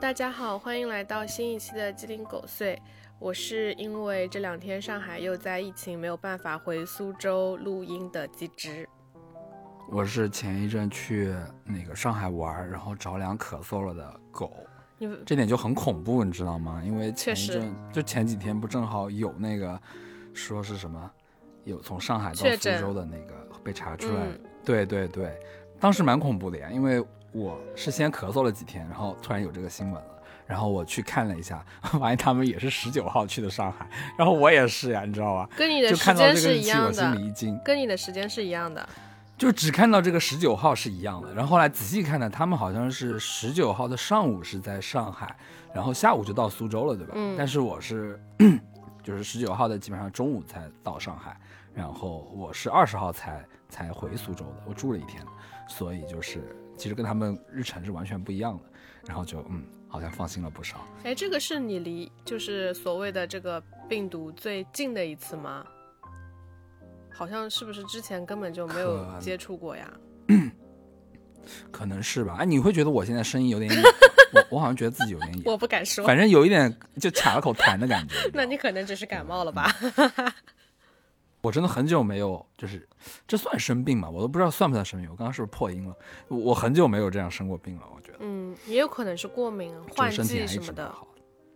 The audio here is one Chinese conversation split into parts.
大家好，欢迎来到新一期的鸡零狗碎。我是因为这两天上海又在疫情，没有办法回苏州录音的鸡汁。我是前一阵去那个上海玩，然后着凉咳嗽了的狗。你这点就很恐怖，你知道吗？因为前一阵就前几天不正好有那个说是什么，有从上海到苏州的那个被查出来，嗯对对对，当时蛮恐怖的呀，因为我是先咳嗽了几天，然后突然有这个新闻了，然后我去看了一下，发现他们也是十九号去的上海，然后我也是呀，你知道吧？跟你的时间是一样的心里，一惊。跟你的时间是一样的。就只看到这个十九号是一样的，然后后来仔细看呢，他们好像是十九号的上午是在上海，然后下午就到苏州了，对吧？嗯但是我是 就是十九号的基本上中午才到上海，然后我是二十号才才回苏州的，我住了一天，所以就是其实跟他们日程是完全不一样的，然后就嗯，好像放心了不少。哎，这个是你离就是所谓的这个病毒最近的一次吗？好像是不是之前根本就没有接触过呀？可能是吧？哎，你会觉得我现在声音有点哑，我我好像觉得自己有点哑，我不敢说，反正有一点就卡了口痰的感觉。那你可能只是感冒了吧？我真的很久没有，就是这算生病吗？我都不知道算不算生病。我刚刚是不是破音了？我我很久没有这样生过病了。我觉得嗯，也有可能是过敏、就换季什么的，好。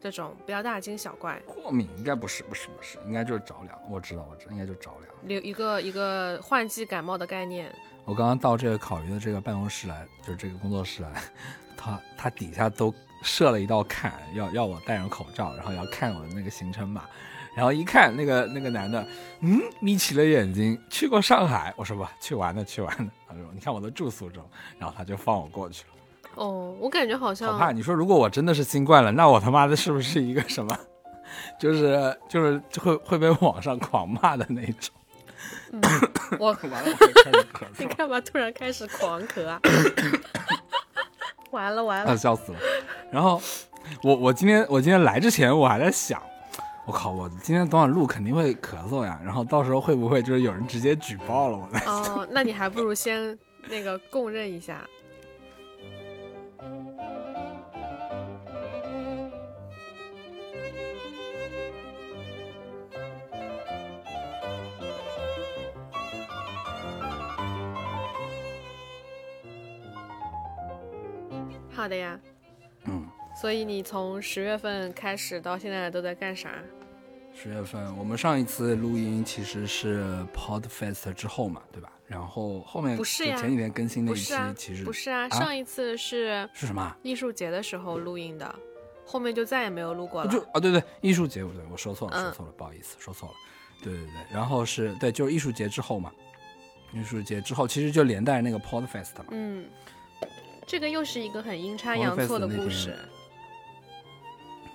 这种不要大惊小怪。过敏应该不是，不是，不是，应该就是着凉。我知道，我知道，应该就是着凉。有一个一个换季感冒的概念，我刚刚到这个烤鱼的这个办公室来，就是这个工作室来，他他底下都设了一道坎，要要我戴上口罩，然后要看我的那个行程码。然后一看那个那个男的，嗯，眯起了眼睛，去过上海。我说吧，去玩的，去玩的。他说，你看我都住苏州，然后他就放我过去了。哦，我感觉好好像怕！你说如果我真的是新冠了，那我他妈的是不是一个什么，就是就是会会被网上狂骂的那种？我，完了，我会开始咳 你，干嘛突然开始狂咳啊？完了完啊，了，笑死了。然后我我今天我今天来之前我还在想，我靠，我今天早晚录肯定会咳嗽呀，然后到时候会不会就是有人直接举报了我 哦，那你还不如先那个供认一下。好的呀，所以你从十月份开始到现在都在干啥？十月份我们上一次录音其实是 Podfest 之后嘛，对吧？然后后面不是呀就前几天更新的一期其实不是啊，啊上一次是是什么啊？艺术节的时候录音的，后面就再也没有录过了。就啊，对对，艺术节，我对我说错了，嗯说错了，不好意思，说错了。对对对，然后是对，就是艺术节之后嘛，艺术节之后其实就连带那个 Podfest 嘛。嗯，这个又是一个很阴差阳错的故事。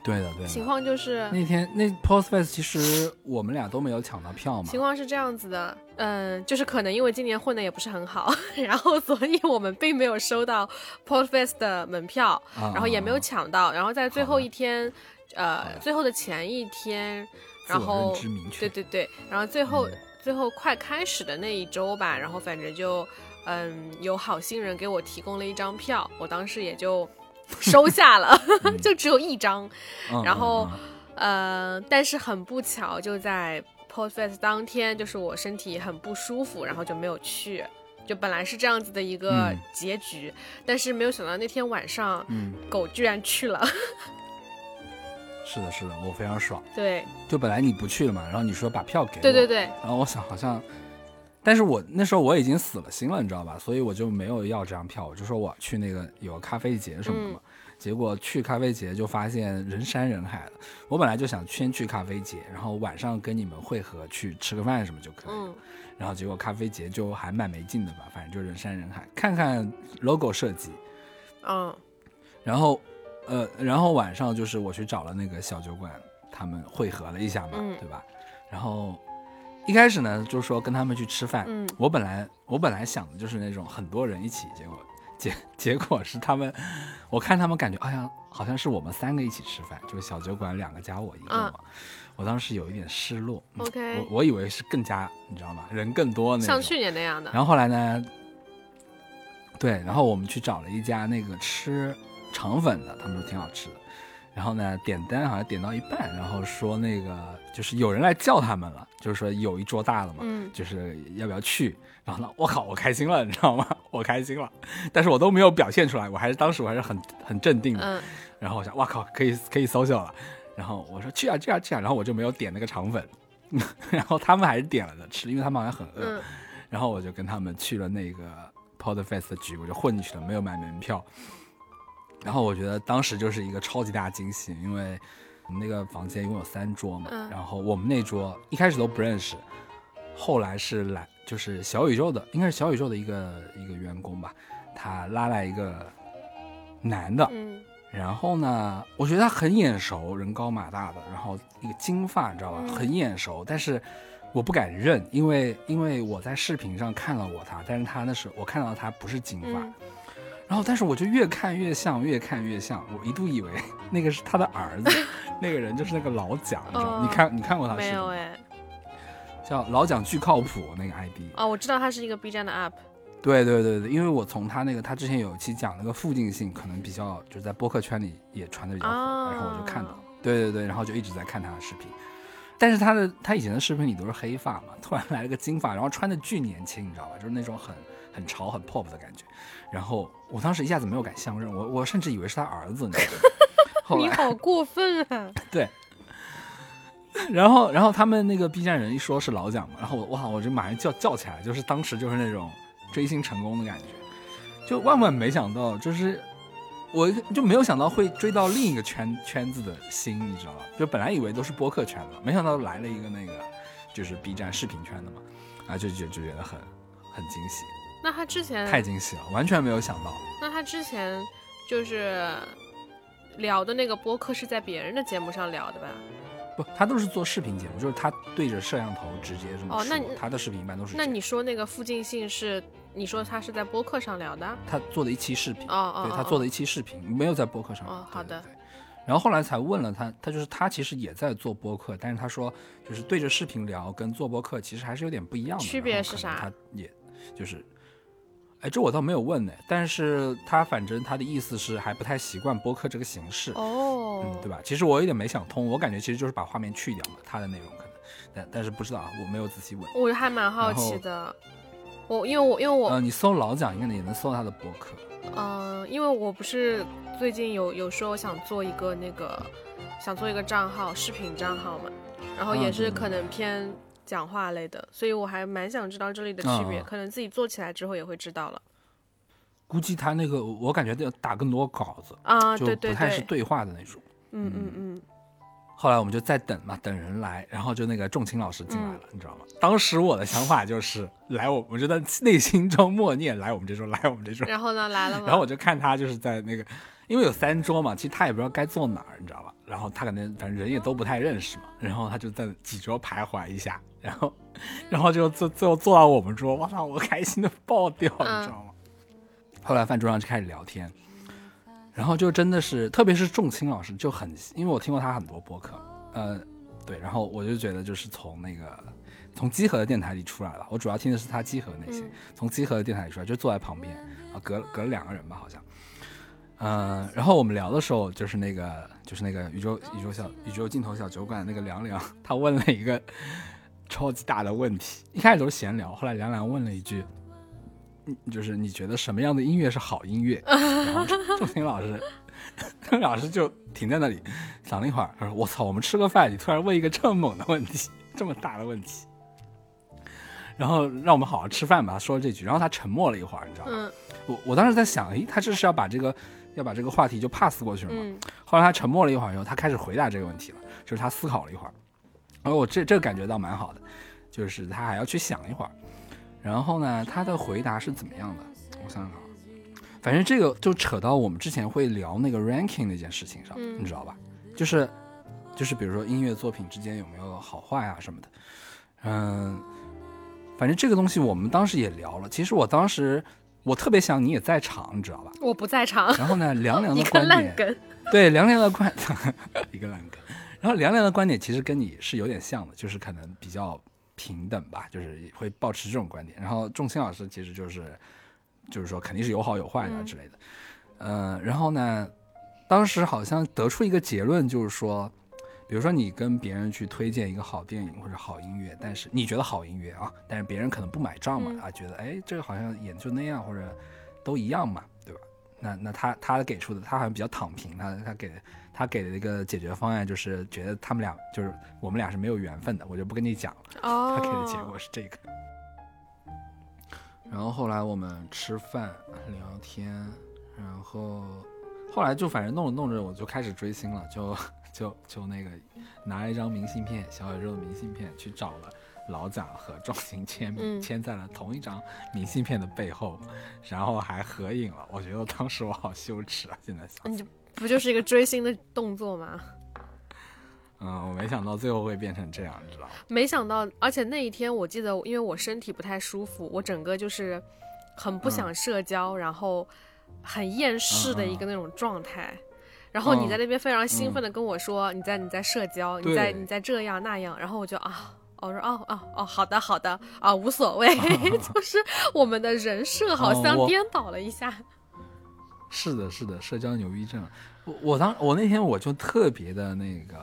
对的对的情。况就是，那天那 Postfest 其实我们俩都没有抢到票嘛情。况是这样子的，嗯，就是可能因为今年混的也不是很好，然后所以我们并没有收到 Postfest 的门票，啊然后也没有啊抢到，然后在最后一天，好呃，的最后的前一天，然后对对对，然后最后、嗯最后快开始的那一周吧，然后反正就嗯有好心人给我提供了一张票，我当时也就收下了，就只有一张，嗯然后嗯呃，但是很不巧，就在 Podfest 当天，就是我身体很不舒服，然后就没有去。就本来是这样子的一个嗯结局，但是没有想到那天晚上，嗯，狗居然去了。是的，是的，我非常爽。对就本来你不去了嘛，然后你说把票给我，对对对，然后我想好像，但是我那时候我已经死了心了，你知道吧？所以我就没有要这张票，我就说我去那个有个咖啡节什么的嘛。结果去咖啡节就发现人山人海的。我本来就想先去咖啡节，然后晚上跟你们会合去吃个饭什么就可以。嗯然后结果咖啡节就还蛮没劲的吧，反正就人山人海，看看 logo 设计，嗯然后，呃，然后晚上就是我去找了那个小酒馆，他们会合了一下嘛，嗯对吧？然后一开始呢，就是说跟他们去吃饭。嗯我本来我本来想的就是那种很多人一起，结果结 结果是他们，我看他们感觉，哎呀，好像是我们三个一起吃饭，就是小酒馆两个加我一个嘛。我当时有一点失落。嗯 OK 我我以为是更加，你知道吗？人更多那种。像去年那样的。然后后来呢，对，然后我们去找了一家那个吃肠粉的，他们说挺好吃的。然后呢，点单好像点到一半，然后说那个就是有人来叫他们了，就是说有一桌大了嘛，嗯就是要不要去？然后呢，我靠，我开心了，你知道吗？我开心了，但是我都没有表现出来，我还是当时我还是很很镇定的。嗯然后我想，哇靠，可以可以 social 了。然后我说去啊去啊去啊，然后我就没有点那个肠粉，然后他们还是点了的吃，因为他们好像很饿。嗯然后我就跟他们去了那个 Podfest 的局，我就混进去了，没有买门票。然后我觉得当时就是一个超级大惊喜，因为我们那个房间一共有三桌嘛，嗯。然后我们那桌一开始都不认识，后来是来就是小宇宙的，应该是小宇宙的一个一个员工吧，他拉来一个男的，嗯。然后呢，我觉得他很眼熟，人高马大的，然后一个金发，你知道吧，嗯？很眼熟，但是我不敢认，因为因为我在视频上看到过他，但是他那时候我看到他不是金发，嗯然后但是我就越看越像，越看越像，我一度以为 那个是他的儿子，那个人就是那个老蒋，你知道吗？哦你看你看过他视频？没有哎，叫老蒋巨靠谱那个 ID，哦，我知道他是一个 B 站的 UP，对对对对，因为我从他那个他之前有一期讲那个附近性，可能比较就是在播客圈里也传的比较火，啊然后我就看到，对对对，然后就一直在看他的视频。但是他的他以前的视频里都是黑发嘛，突然来了个金发，然后穿的巨年轻，你知道吧？就是那种很很潮很 pop 的感觉。然后我当时一下子没有敢相认，我我甚至以为是他儿子，你知道吗？后来你好过分啊！对，然后然后他们那个 B 站人一说是老蒋嘛，然后我哇，我就马上叫叫起来，就是当时就是那种追星成功的感觉，就万万没想到，就是我就没有想到会追到另一个圈圈子的星，你知道吧？就本来以为都是播客圈的，没想到来了一个那个就是 B 站视频圈的嘛，啊，就就就觉得很很惊喜，那他之前太惊喜了，完全没有想到。那他之前就是聊的那个播客是在别人的节目上聊的吧？不，他都是做视频节目，就是他对着摄像头直接这么说。哦那他的视频一般都是。那你说那个附近性是你说他是在播客上聊的？他做的一期视频，哦哦，对他做的一期视频，没有在播客上。哦好的。然后后来才问了他，他就是他其实也在做播客，但是他说就是对着视频聊跟做播客其实还是有点不一样的。区别是啥他也就是，哎，这我倒没有问呢，但是他反正他的意思是还不太习惯播客这个形式。哦，嗯，对吧？其实我有点没想通，我感觉其实就是把画面去掉嘛，他的内容可能，但但是不知道啊，我没有仔细问。我还蛮好奇的。我因为我因为我呃，你搜老蒋应该也能搜到他的博客。嗯、因为我不是最近有有说我想做一个那个想做一个账号视频账号嘛，然后也是可能偏讲话类的，所以我还蛮想知道这里的区别，嗯可能自己做起来之后也会知道了估计他那个，我感觉要打更多稿子，啊。就对对不太是对，对话的那种。嗯嗯嗯，后来我们就在等嘛，等人来，然后就那个仲青老师进来了，嗯你知道吗？当时我的想法就是来我，我就在内心中默念来我们这桌，来我们这桌。然后呢来了吗？然后我就看他就是在那个，因为有三桌嘛，其实他也不知道该坐哪儿，你知道吧？然后他可能反正人也都不太认识嘛，然后他就在几桌徘徊一下，然后然后就最最后坐到我们桌，哇操，我开心的爆掉，你嗯知道吗？后来饭桌上就开始聊天，然后就真的是，特别是仲青老师就很，因为我听过他很多播客，呃，对，然后我就觉得就是从那个从集合的电台里出来了，我主要听的是他集合那些，嗯从集合的电台里出来，就坐在旁边啊，隔隔了两个人吧，好像。嗯、然后我们聊的时候，就是那个，就是那个宇宙宇宙小宇宙镜头小酒馆的那个凉凉，他问了一个超级大的问题。一开始都是闲聊，后来凉凉问了一句，嗯就是你觉得什么样的音乐是好音乐？然后仲平老师，老师就停在那里想了一会儿，他说：“我操，我们吃个饭，你突然问一个这么猛的问题，这么大的问题。”然后让我们好好吃饭吧，他说了这句，然后他沉默了一会儿，你知道吗？嗯我我当时在想，诶，他这是要把这个要把这个话题就 pass 过去了吗？嗯后来他沉默了一会儿以后，他开始回答这个问题了，就是他思考了一会儿，而我这这个感觉倒蛮好的，就是他还要去想一会儿。然后呢，他的回答是怎么样的？我想想啊，反正这个就扯到我们之前会聊那个 ranking 那件事情上，嗯你知道吧？就是就是比如说音乐作品之间有没有好坏啊什么的，嗯，反正这个东西我们当时也聊了。其实我当时我特别想你也在场，你知道吧？我不在场，然后呢，凉凉 的观点，烂梗。对凉凉的观 一个烂梗，然后凉凉的观点其实跟你是有点像的，就是可能比较平等吧，就是会保持这种观点。然后仲青老师其实就是就是说肯定是有好有坏的嗯之类的。呃，然后呢，当时好像得出一个结论，就是说，比如说你跟别人去推荐一个好电影或者好音乐，但是你觉得好音乐啊，但是别人可能不买账嘛，嗯啊，觉得哎这个好像也就那样，或者都一样嘛，对吧？那那他他给出的他好像比较躺平，他他给他给的一个解决方案就是觉得他们俩就是我们俩是没有缘分的，我就不跟你讲了。哦，他给的结果是这个。然后后来我们吃饭聊天，然后后来就反正弄着弄着我就开始追星了，就就就那个拿了一张明信片，小宇宙的明信片去找了老蒋和仲行签签在了同一张明信片的背后，然后还合影了。我觉得当时我好羞耻啊，现在想，你就不就是一个追星的动作吗？嗯，我没想到最后会变成这样，你知道吗？没想到，而且那一天我记得，因为我身体不太舒服，我整个就是很不想社交，然后很厌世的一个那种状态。然后你在那边非常兴奋的跟我说，你在你在社交，你在你在这样那样，然后我就啊。我说哦哦哦，好的好的啊，无所谓，就是我们的人设好像颠倒了一下。是的，是的，社交牛逼症。我我当我那天我就特别的那个，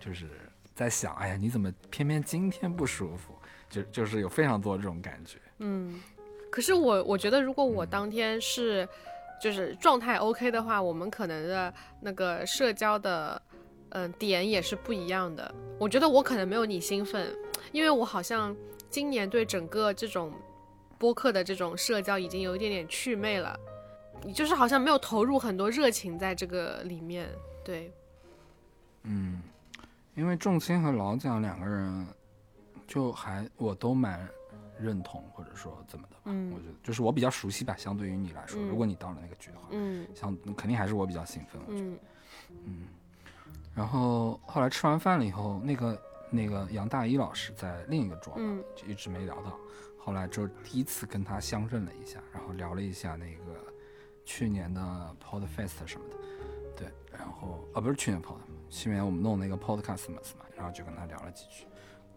就是在想，哎呀，你怎么偏偏今天不舒服？就就是有非常多这种感觉。嗯，可是我我觉得，如果我当天是就是状态 OK 的话，我们可能的那个社交的嗯、点也是不一样的。我觉得我可能没有你兴奋，因为我好像今年对整个这种播客的这种社交已经有一点点祛魅了，你就是好像没有投入很多热情在这个里面。对，嗯，因为仲卿和老蒋两个人，就还我都蛮认同，或者说怎么的吧。嗯我觉得就是我比较熟悉吧，相对于你来说，嗯如果你到了那个局的话，嗯像肯定还是我比较兴奋。我觉得嗯然后后来吃完饭了以后，那个那个杨大一老师在另一个桌嘛，嗯就一直没聊到。后来就第一次跟他相认了一下，然后聊了一下那个去年的 Podfest 什么的，对，然后啊不是去年 Pod，去年我们弄那个 Podcast 嘛，然后就跟他聊了几句。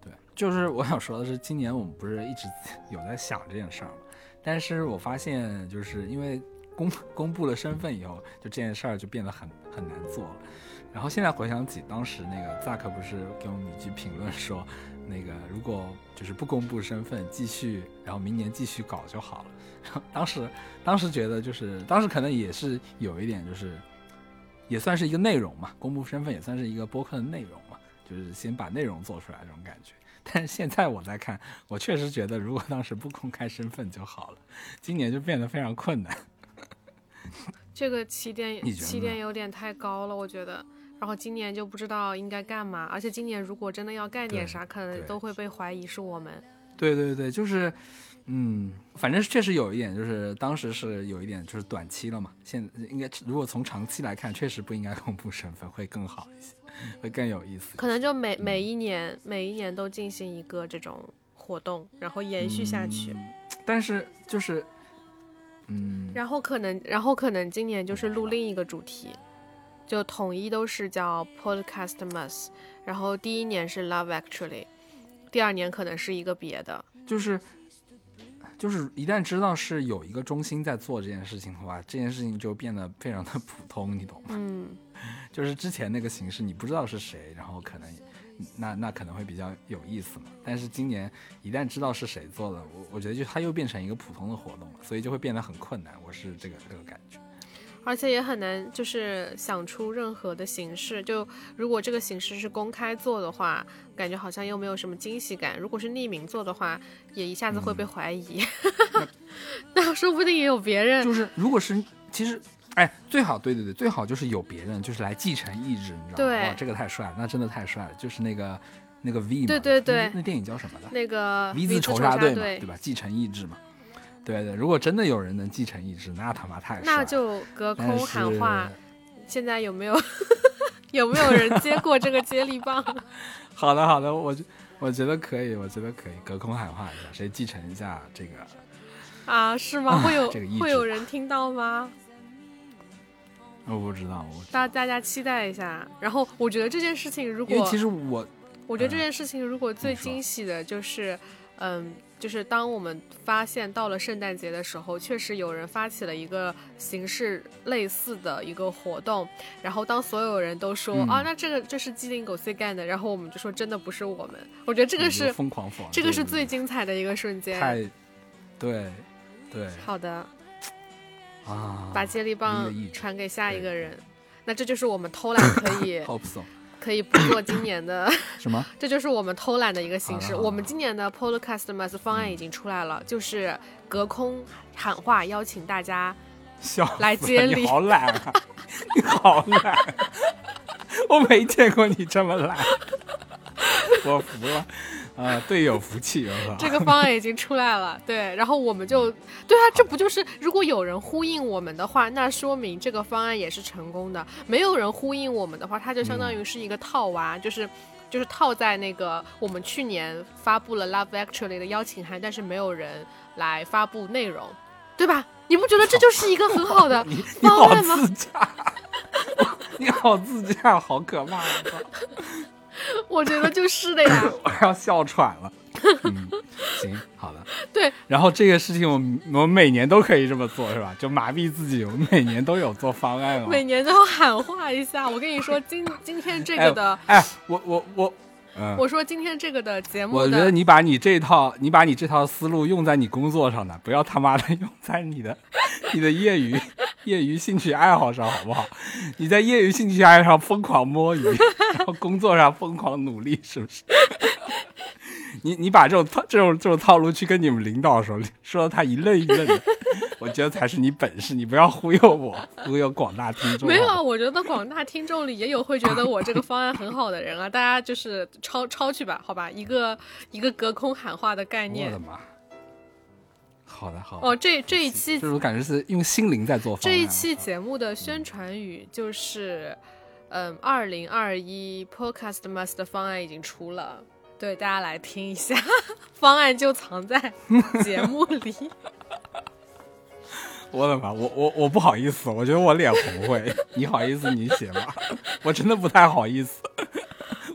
对，就是我想说的是，今年我们不是一直有在想这件事儿嘛，但是我发现就是因为公 公布了身份以后，就这件事儿就变得很很难做了。然后现在回想起当时那个 Zack 不是给我们一句评论说，那个如果就是不公布身份，继续，然后明年继续搞就好了。然 后当时当时觉得就是当时可能也是有一点就是，也算是一个内容嘛，公布身份也算是一个播客的内容嘛，就是先把内容做出来这种感觉。但是现在我在看，我确实觉得如果当时不公开身份就好了，今年就变得非常困难。这个起点起点有点太高了，我觉得。然后今年就不知道应该干嘛，而且今年如果真的要干点啥，可能都会被怀疑是我们。对对对，就是，嗯，反正确实有一点，就是当时是有一点就是短期了嘛。现应该如果从长期来看，确实不应该公布身份会更好一些，会更有意思。可能就每每一年每一年都进行一个这种活动，然后延续下去。嗯但是就是，嗯，然后可能，然后可能今年就是录另一个主题，就统一都是叫 Podcast Must，然后第一年是 Love Actually，第二年可能是一个别的。就是就是一旦知道是有一个中心在做这件事情的话，这件事情就变得非常的普通，你懂吗？嗯，就是之前那个形式，你不知道是谁，然后可能那那可能会比较有意思嘛。但是今年一旦知道是谁做的，我我觉得就它又变成一个普通的活动了，所以就会变得很困难。我是这个这个感觉。而且也很难，就是想出任何的形式。就如果这个形式是公开做的话，感觉好像又没有什么惊喜感；如果是匿名做的话，也一下子会被怀疑。那 说不定也有别人。就是如果是其实。哎，最好对对对，最好就是有别人就是来继承意志，你知道吗？对哇，这个太帅了，那真的太帅了。就是那个那个 V 嘛，对对对那那电影叫什么的？那个 V 字仇杀队嘛，对吧？继承意志嘛，对对。如果真的有人能继承意志，那他妈太。那就隔空喊话。现在有没有有没有人接过这个接力棒？好的好的，我觉我觉得可以，我觉得可以，隔空喊话一下，谁继承一下这个？啊，是吗？会有这个会有人听到吗？我不知道，我大大家期待一下。然后我觉得这件事情，如果其实我我觉得这嗯件事情如果最惊喜的就是，嗯，就是当我们发现到了圣诞节的时候，确实有人发起了一个形式类似的一个活动，然后当所有人都说、嗯啊，那这个这是鸡零狗碎干的，然后我们就说真的不是我们，我觉得这个是疯狂疯，这个是最精彩的一个瞬间。太，对对好的，啊，把接力棒传给下一个人。那这就是我们偷懒可以 hope so 可以不做今年的，什么？这就是我们偷懒的一个形式。我们今年的 Podcast Mas 方案已经出来了，就是隔空喊话，邀请大家来接力你好懒啊！你好懒，我没见过你这么懒，我服了。啊，队友福气，这个方案已经出来了，对，然后我们就，对啊，这不就是如果有人呼应我们的话，那说明这个方案也是成功的；没有人呼应我们的话，它就相当于是一个套娃，就是就是套在那个我们去年发布了 Love Actually 的邀请函，但是没有人来发布内容，对吧？你不觉得这就是一个很好的 方案吗？自驾，你好自驾，好可怕！我觉得就是的呀，我要笑喘了。嗯，行，好的。对，然后这个事情我们我们每年都可以这么做，是吧？就麻痹自己，我们每年都有做方案哦。每年都要喊话一下。我跟你说，今今天这个的，哎，我我我，嗯，我说今天这个的节目的，我觉得你把你这套，你把你这套思路用在你工作上呢，不要他妈的用在你的你的业余业余兴趣爱好上，好不好？你在业余兴趣爱好上疯狂摸鱼，然后工作上疯狂努力，是不是？你你把这种套这种这种套路去跟你们领导说，说的他一愣一愣的，我觉得才是你本事，你不要忽悠我，忽悠广大听众。没有啊，我觉得广大听众里也有会觉得我这个方案很好的人啊，大家就是抄抄去吧，好吧，一个一个隔空喊话的概念我念的。妈！好的好的。哦，这这一期这种感觉是用心灵在做。这一期节目的宣传语就是，嗯，二零二一 Podcast Must 的方案已经出了，对大家来听一下，方案就藏在 节目里。我的妈，我我我不好意思，我觉得我脸红会。你好意思你写吗？我真的不太好意思，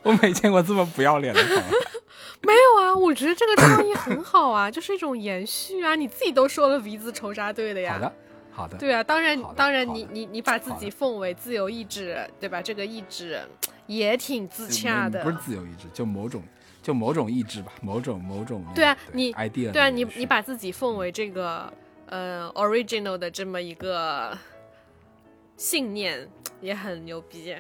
我没见过这么不要脸的朋友。没有啊，我觉得这个创意很好啊，就是一种延续啊。你自己都说了鼻子仇杀队的呀。好的，好的。对啊，当然当然你你你把自己奉为自由意志，对吧？这个意志也挺自洽的。不是自由意志，就某种就某种意志吧，某种某种那个对啊你 idea 对啊，你你把自己奉为这个呃 original 的这么一个信念，也很牛逼。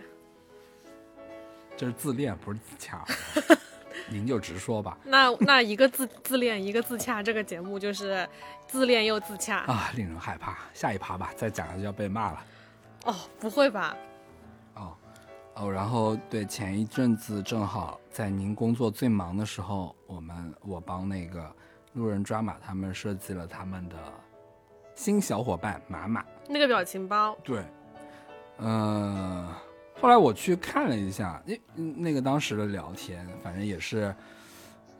这是自恋，不是自洽。您就直说吧。那那一个自自恋，一个自洽，这个节目就是自恋又自洽。啊，令人害怕。下一趴吧，再讲下去要被骂了。哦，不会吧？哦，哦，然后对，前一阵子正好在您工作最忙的时候，我们我帮那个路人抓马他们设计了他们的新小伙伴马马。那个表情包，对，嗯、后来我去看了一下，那那个当时的聊天，反正也是，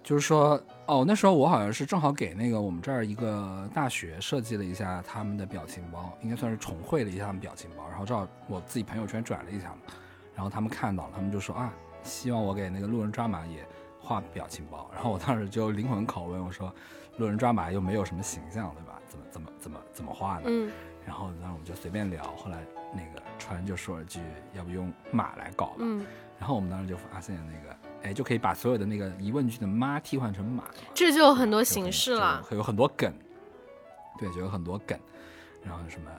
就是说，哦，那时候我好像是正好给那个我们这儿一个大学设计了一下他们的表情包，应该算是重绘了一下他们表情包，然后正好我自己朋友圈转了一下嘛，然后他们看到了，他们就说啊，希望我给那个路人抓马也画表情包，然后我当时就灵魂拷问我说，路人抓马又没有什么形象，对吧？怎么怎么怎么怎么画呢？嗯，然后当时我们就随便聊，后来那个川就说了句，要不用马来搞吧。嗯，然后我们当时就发现那个，哎，就可以把所有的那个疑问句的妈替换成马，这就有很多形式了。会有很多梗，对，就有很多梗，然后什么，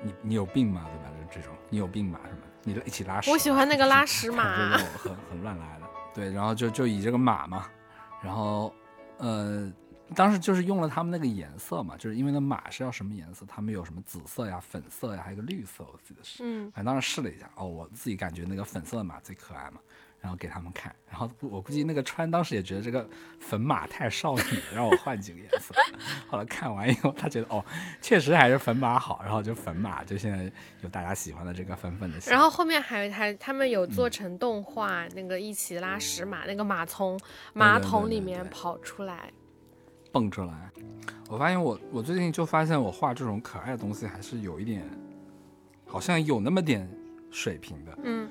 你你你有病吗？对吧？就这种，你有病吗？什么，你一起拉屎。我喜欢那个拉屎反马 很很乱来的，对，然后就就以这个马嘛，然后呃，当时就是用了他们那个颜色嘛，就是因为那马是要什么颜色，他们有什么紫色呀、粉色呀，还有个绿色，我记得是，嗯，反正当时试了一下，哦，我自己感觉那个粉色的马最可爱嘛，然后给他们看，然后我估计那个川当时也觉得这个粉马太少女，让我换几个颜色。后来看完以后，他觉得哦，确实还是粉马好，然后就粉马就现在有大家喜欢的这个粉粉的。然后后面还还他们有嗯做成动画，那个一起拉屎马，那个马从马桶里面跑出来。蹦出来。我发现我我最近就发现我画这种可爱的东西还是有一点，好像有那么点水平的。嗯，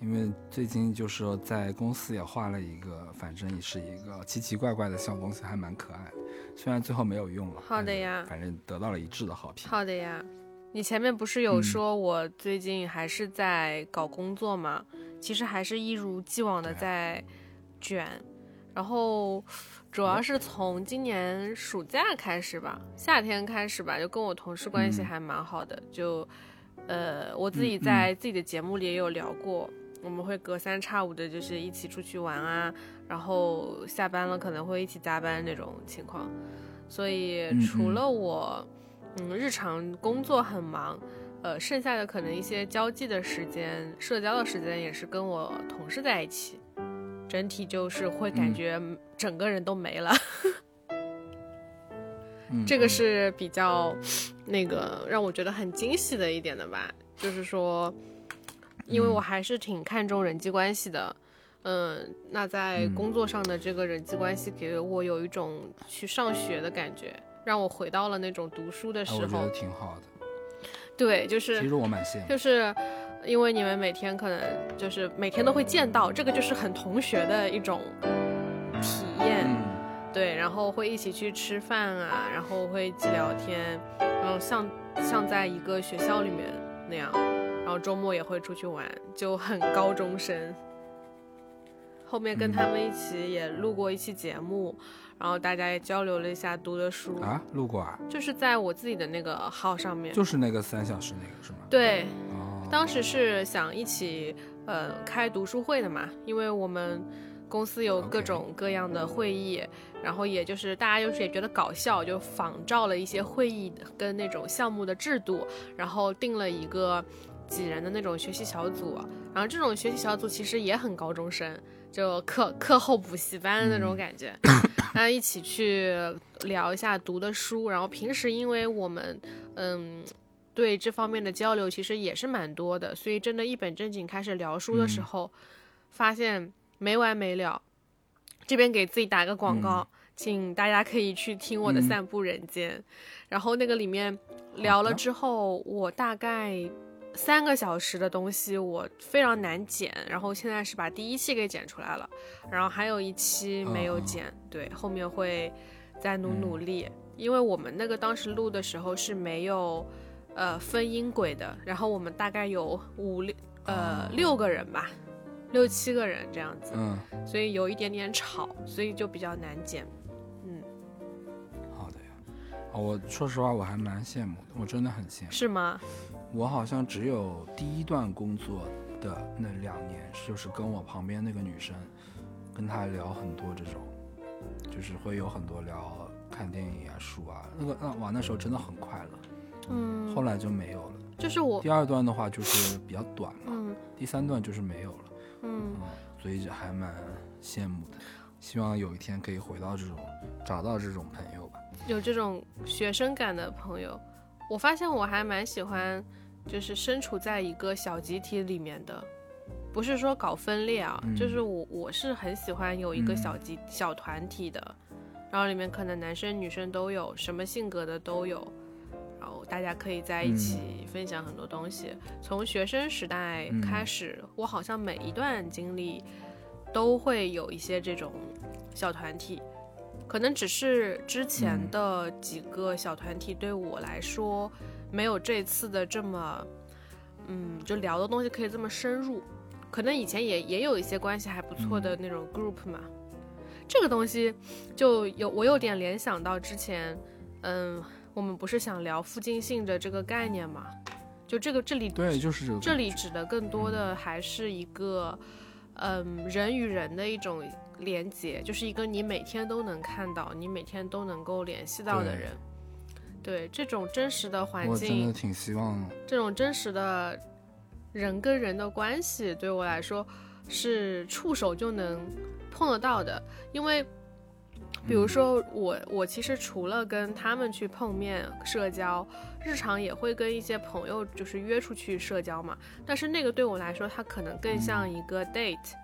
因为最近就是说在公司也画了一个，反正也是一个奇奇怪怪的小东西，还蛮可爱。虽然最后没有用了，好的呀，反正得到了一致的好评。好的呀，你前面不是有说我最近还是在搞工作吗？其实还是一如既往的在卷，然后主要是从今年暑假开始吧，夏天开始吧，就跟我同事关系还蛮好的，就呃我自己在自己的节目里也有聊过。我们会隔三差五的，就是一起出去玩啊，然后下班了可能会一起加班那种情况。所以除了我，嗯，日常工作很忙，呃，剩下的可能一些交际的时间、社交的时间也是跟我同事在一起，整体就是会感觉整个人都没了。这个是比较那个让我觉得很惊喜的一点的吧，就是说。因为我还是挺看重人际关系的，嗯，那在工作上的这个人际关系给我有一种去上学的感觉，让我回到了那种读书的时候，我觉得挺好的。对，就是其实我蛮羡慕，就是因为你们每天可能就是每天都会见到，这个就是很同学的一种体验，对，然后会一起去吃饭啊，然后会一起聊天，然后像像在一个学校里面那样。然后周末也会出去玩，就很高中生。后面跟他们一起也录过一期节目，然后大家也交流了一下读的书啊，录过啊，就是在我自己的那个号上面，就是那个三小时那个是吗？对，当时是想一起呃开读书会的嘛，因为我们公司有各种各样的会议，然后也就是大家就是也觉得搞笑，就仿照了一些会议跟那种项目的制度，然后定了一个。几人的那种学习小组，然后这种学习小组其实也很高中生，就课课后补习班的那种感觉，大家一起去聊一下读的书，然后平时因为我们嗯对这方面的交流其实也是蛮多的，所以真的一本正经开始聊书的时候，发现没完没了。这边给自己打个广告，请大家可以去听我的《散步人间》，然后那个里面聊了之后，我大概。三个小时的东西我非常难剪，然后现在是把第一期给剪出来了，然后还有一期没有剪，对，后面会再努努力，因为我们那个当时录的时候是没有呃分音轨的，然后我们大概有五六呃六个人吧，六七个人这样子，嗯，所以有一点点吵，所以就比较难剪，嗯，好的呀，我说实话我还蛮羡慕的，我真的很羡慕，是吗？我好像只有第一段工作的那两年，就是跟我旁边那个女生，跟她聊很多这种，就是会有很多聊看电影啊、书啊，那个那哇那时候真的很快乐，嗯，后来就没有了。就是我第二段的话就是比较短嘛，嗯，第三段就是没有了，嗯，所以就还蛮羡慕的，希望有一天可以回到这种找到这种朋友吧，有这种学生感的朋友。我发现我还蛮喜欢，就是身处在一个小集体里面的，不是说搞分裂啊，就是我我是很喜欢有一个小集小团体的，然后里面可能男生女生都有，什么性格的都有，然后大家可以在一起分享很多东西。从学生时代开始，我好像每一段经历都会有一些这种小团体。可能只是之前的几个小团体对我来说，没有这次的这么，嗯，就聊的东西可以这么深入。可能以前也也有一些关系还不错的那种 group 嘛。这个东西就有我有点联想到之前，嗯，我们不是想聊附近性的这个概念嘛？就这个这里对，就是这里指的更多的还是一个，嗯，人与人的一种。连接就是一个你每天都能看到、你每天都能够联系到的人，对这种真实的环境，我真的挺希望这种真实的人跟人的关系对我来说是触手就能碰得到的。因为，比如说我，我其实除了跟他们去碰面社交，日常也会跟一些朋友就是约出去社交嘛。但是那个对我来说，它可能更像一个 date。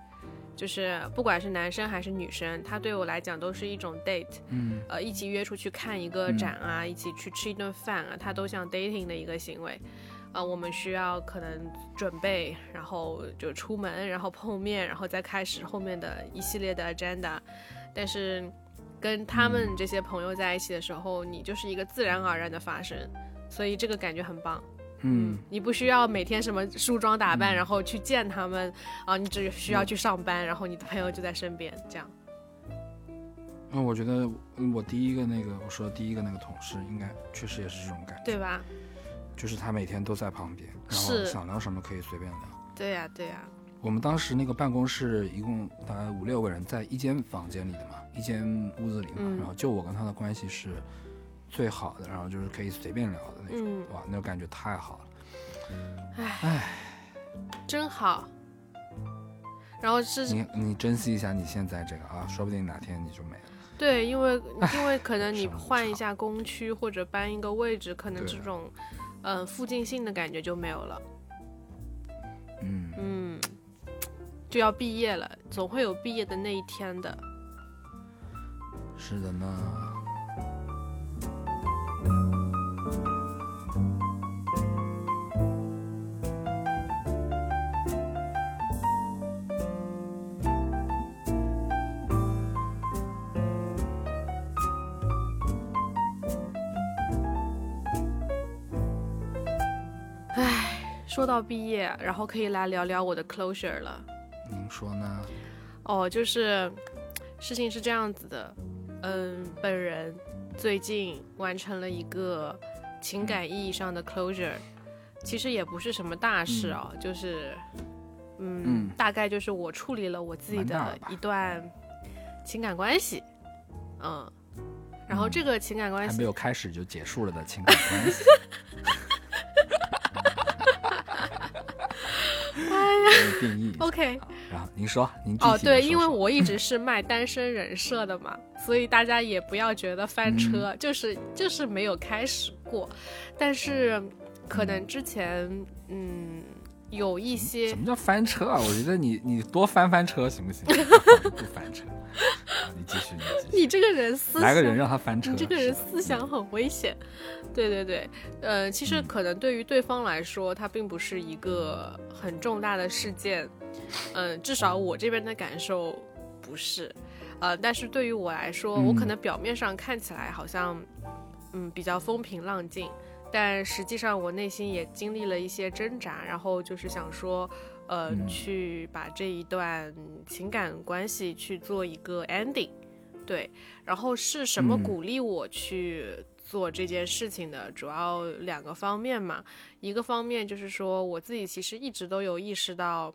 就是不管是男生还是女生，他对我来讲都是一种 date，嗯，呃，一起约出去看一个展啊，一起去吃一顿饭啊，它都像 dating 的一个行为，呃，我们需要可能准备，然后就出门，然后碰面，然后再开始后面的一系列的 agenda。但是跟他们这些朋友在一起的时候，你就是一个自然而然的发生，所以这个感觉很棒。嗯，你不需要每天什么梳妆打扮，然后去见他们啊，你只需要去上班，然后你的朋友就在身边，这样。那，我觉得我第一个那个我说的第一个那个同事，应该确实也是这种感觉，对吧？就是他每天都在旁边，然后是想聊什么可以随便聊。对呀、对呀、我们当时那个办公室一共大概五六个人，在一间房间里的嘛，一间屋子里嘛，嗯然后就我跟他的关系是最好的，然后就是可以随便聊的那种，嗯，哇，那种感觉太好了。真好。然后是你你珍惜一下你现在这个啊，说不定哪天你就没了。对，因为 因为可能你换一下工区或者搬一个位置，可能这种嗯、呃附近性的感觉就没有了。嗯，嗯，就要毕业了，总会有毕业的那一天的。是的呢。说到毕业，然后可以来聊聊我的 closure 了。您说呢？哦，就是事情是这样子的，嗯，本人最近完成了一个情感意义上的 closure，其实也不是什么大事哦，就是，嗯，嗯大概就是我处理了我自己的一段情感关系，嗯，然后这个情感关系还没有开始就结束了的情感关系。定义 OK 然后您说，您具哦，对，因为我一直是卖单身人设的嘛，所以大家也不要觉得翻车，嗯。就是就是没有开始过，但是可能之前嗯有一些什么叫翻车啊？我觉得你你多翻翻车行不行？不翻车，你继续，你继续。你这个人思想，来个人让他翻车。你这个人思想很危险。对对对，呃，其实可能对于对方来说，它并不是一个很重大的事件，嗯、至少我这边的感受不是，呃，但是对于我来说，我可嗯能表面上看起来好像，嗯，比较风平浪静，但实际上我内心也经历了一些挣扎，然后就是想说，呃，嗯去把这一段情感关系去做一个 ending，对，然后是什么嗯鼓励我去做这件事情的？主要两个方面嘛，一个方面就是说我自己其实一直都有意识到，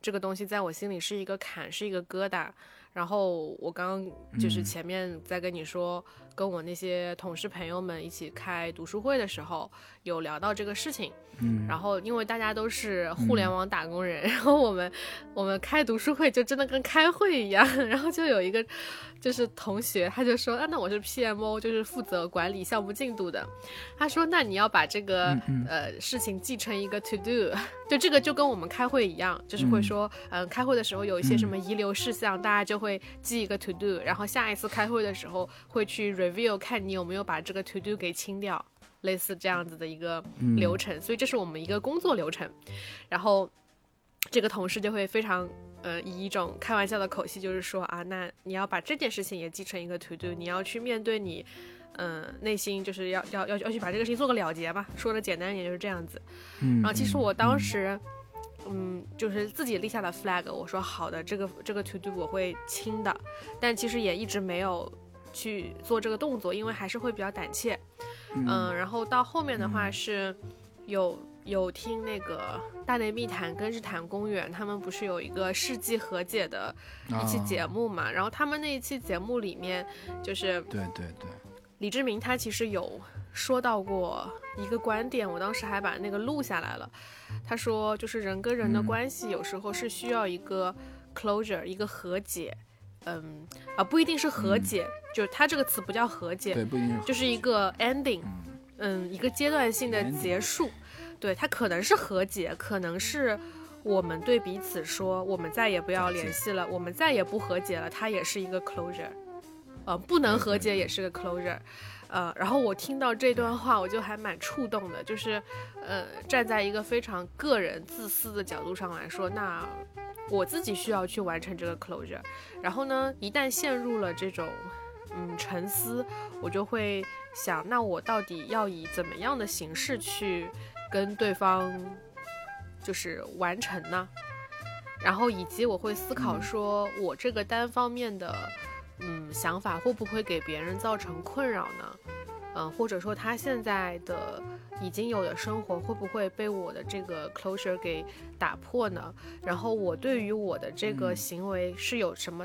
这个东西在我心里是一个坎，是一个疙瘩。然后我刚刚就是嗯前面在跟你说，跟我那些同事朋友们一起开读书会的时候，有聊到这个事情。嗯，然后因为大家都是互联网打工人，然后我们我们开读书会就真的跟开会一样，然后就有一个就是同学他就说啊，那我是 PMO，就是负责管理项目进度的。他说那你要把这个、呃事情记成一个 to do，就这个就跟我们开会一样，就是会说嗯、开会的时候有一些什么遗留事项，大家就会记一个 to do，然后下一次开会的时候会去 review 看你有没有把这个 to do 给清掉。类似这样子的一个嗯流程，所以这是我们一个工作流程。然后这个同事就会非常呃以一种开玩笑的口气，就是说啊，那你要把这件事情也记成一个 to do，你要去面对你。嗯，内心就是要要要要去把这个事情做个了结吧。说的简单一点就是这样子。嗯，然后其实嗯我当时，嗯，就是自己立下了 flag，我说好的，这个这个 to do 我会清的，但其实也一直没有去做这个动作，因为还是会比较胆怯。嗯，然后到后面的话是有有听那个大内密谈跟日坛公园，他们不是有一个世纪和解的一期节啊目嘛？然后他们那一期节目里面，就是对对对，李志明他其实有说到过一个观点，我当时还把那个录下来了。他说，就是人跟人的嗯关系有时候是需要一个 closure，一个和解。嗯啊，不一定是和解，就是它这个词不叫和解，对不一定是就是一个 ending，嗯嗯，一个阶段性的结束。对，它可能是和解，可能是我们对彼此说，我们再也不要联系了，我们再也不和解了，它也是一个 closure。呃，不能和解也是个 closure。呃，然后我听到这段话，我就还蛮触动的，就是呃，站在一个非常个人自私的角度上来说，那我自己需要去完成这个 closure，然后呢，一旦陷入了这种嗯沉思，我就会想，那我到底要以怎么样的形式去跟对方就是完成呢？然后以及我会思考说，我这个单方面的。嗯，想法会不会给别人造成困扰呢？嗯，或者说他现在的已经有的生活会不会被我的这个 closure 给打破呢？然后我对于我的这个行为是有什么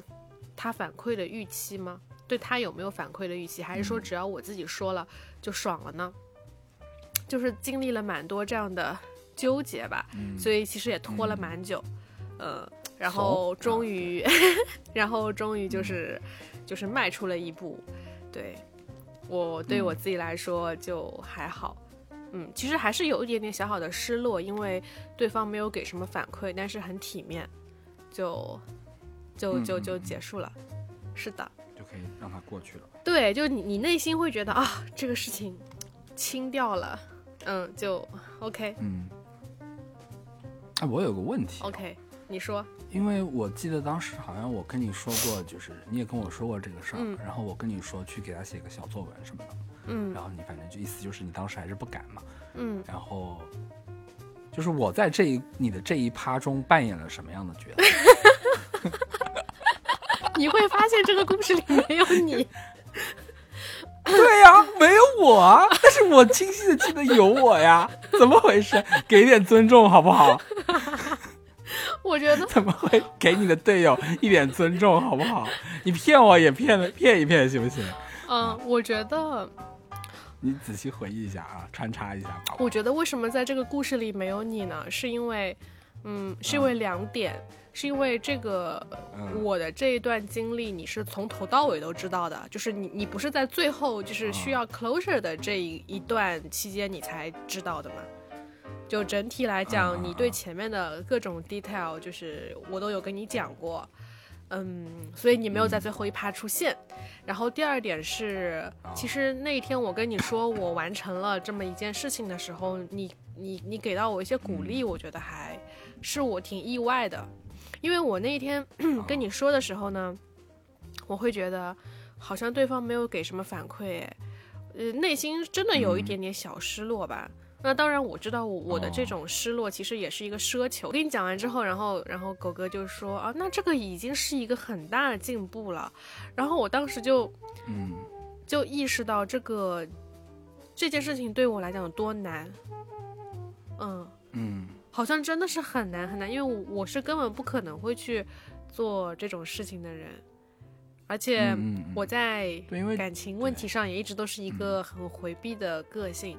他反馈的预期吗？对他有没有反馈的预期？还是说只要我自己说了就爽了呢？就是经历了蛮多这样的纠结吧，所以其实也拖了蛮久，呃。然后终于，然后终于就是，就是迈出了一步。对我对我自己来说就还好，嗯，其实还是有一点点小小的失落，因为对方没有给什么反馈，但是很体面，就就就就结束了。是的，就可以让它过去了。对，就你你内心会觉得啊，这个事情清掉了，嗯，就 OK。嗯。啊，我有个问题。OK。你说，因为我记得当时好像我跟你说过，就是你也跟我说过这个事儿，然后我跟你说去给他写个小作文什么的，嗯，然后你反正就意思就是你当时还是不敢嘛，嗯，然后就是我在这一你的这一趴中扮演了什么样的角色？你会发现这个故事里没有你，对呀，没有我啊，但是我清晰的记得有我呀，怎么回事？给点尊重好不好？我觉得怎么会给你的队友一点尊重，好不好？你骗我也骗了骗一骗，行不行？嗯，我觉得你仔细回忆一下啊，穿插一下。我觉得为什么在这个故事里没有你呢？是因为，嗯，是因为两点，是因为这个我的这一段经历你是从头到尾都知道的，就是你你不是在最后就是需要 closure 的这一一段期间你才知道的吗？就整体来讲，你对前面的各种 detail，就是我都有跟你讲过，嗯，所以你没有在最后一趴出现。然后第二点是，其实那一天我跟你说我完成了这么一件事情的时候，你你你给到我一些鼓励，我觉得还是我挺意外的，因为我那一天跟你说的时候呢，我会觉得好像对方没有给什么反馈，呃，内心真的有一点点小失落吧。那当然，我知道我的这种失落其实也是一个奢求。我跟你讲完之后，然后然后狗哥就说啊，那这个已经是一个很大的进步了。然后我当时就，嗯，就意识到这个这件事情对我来讲有多难。嗯嗯，好像真的是很难很难，因为我我是根本不可能会去做这种事情的人，而且我在感情问题上也一直都是一个很回避的个性。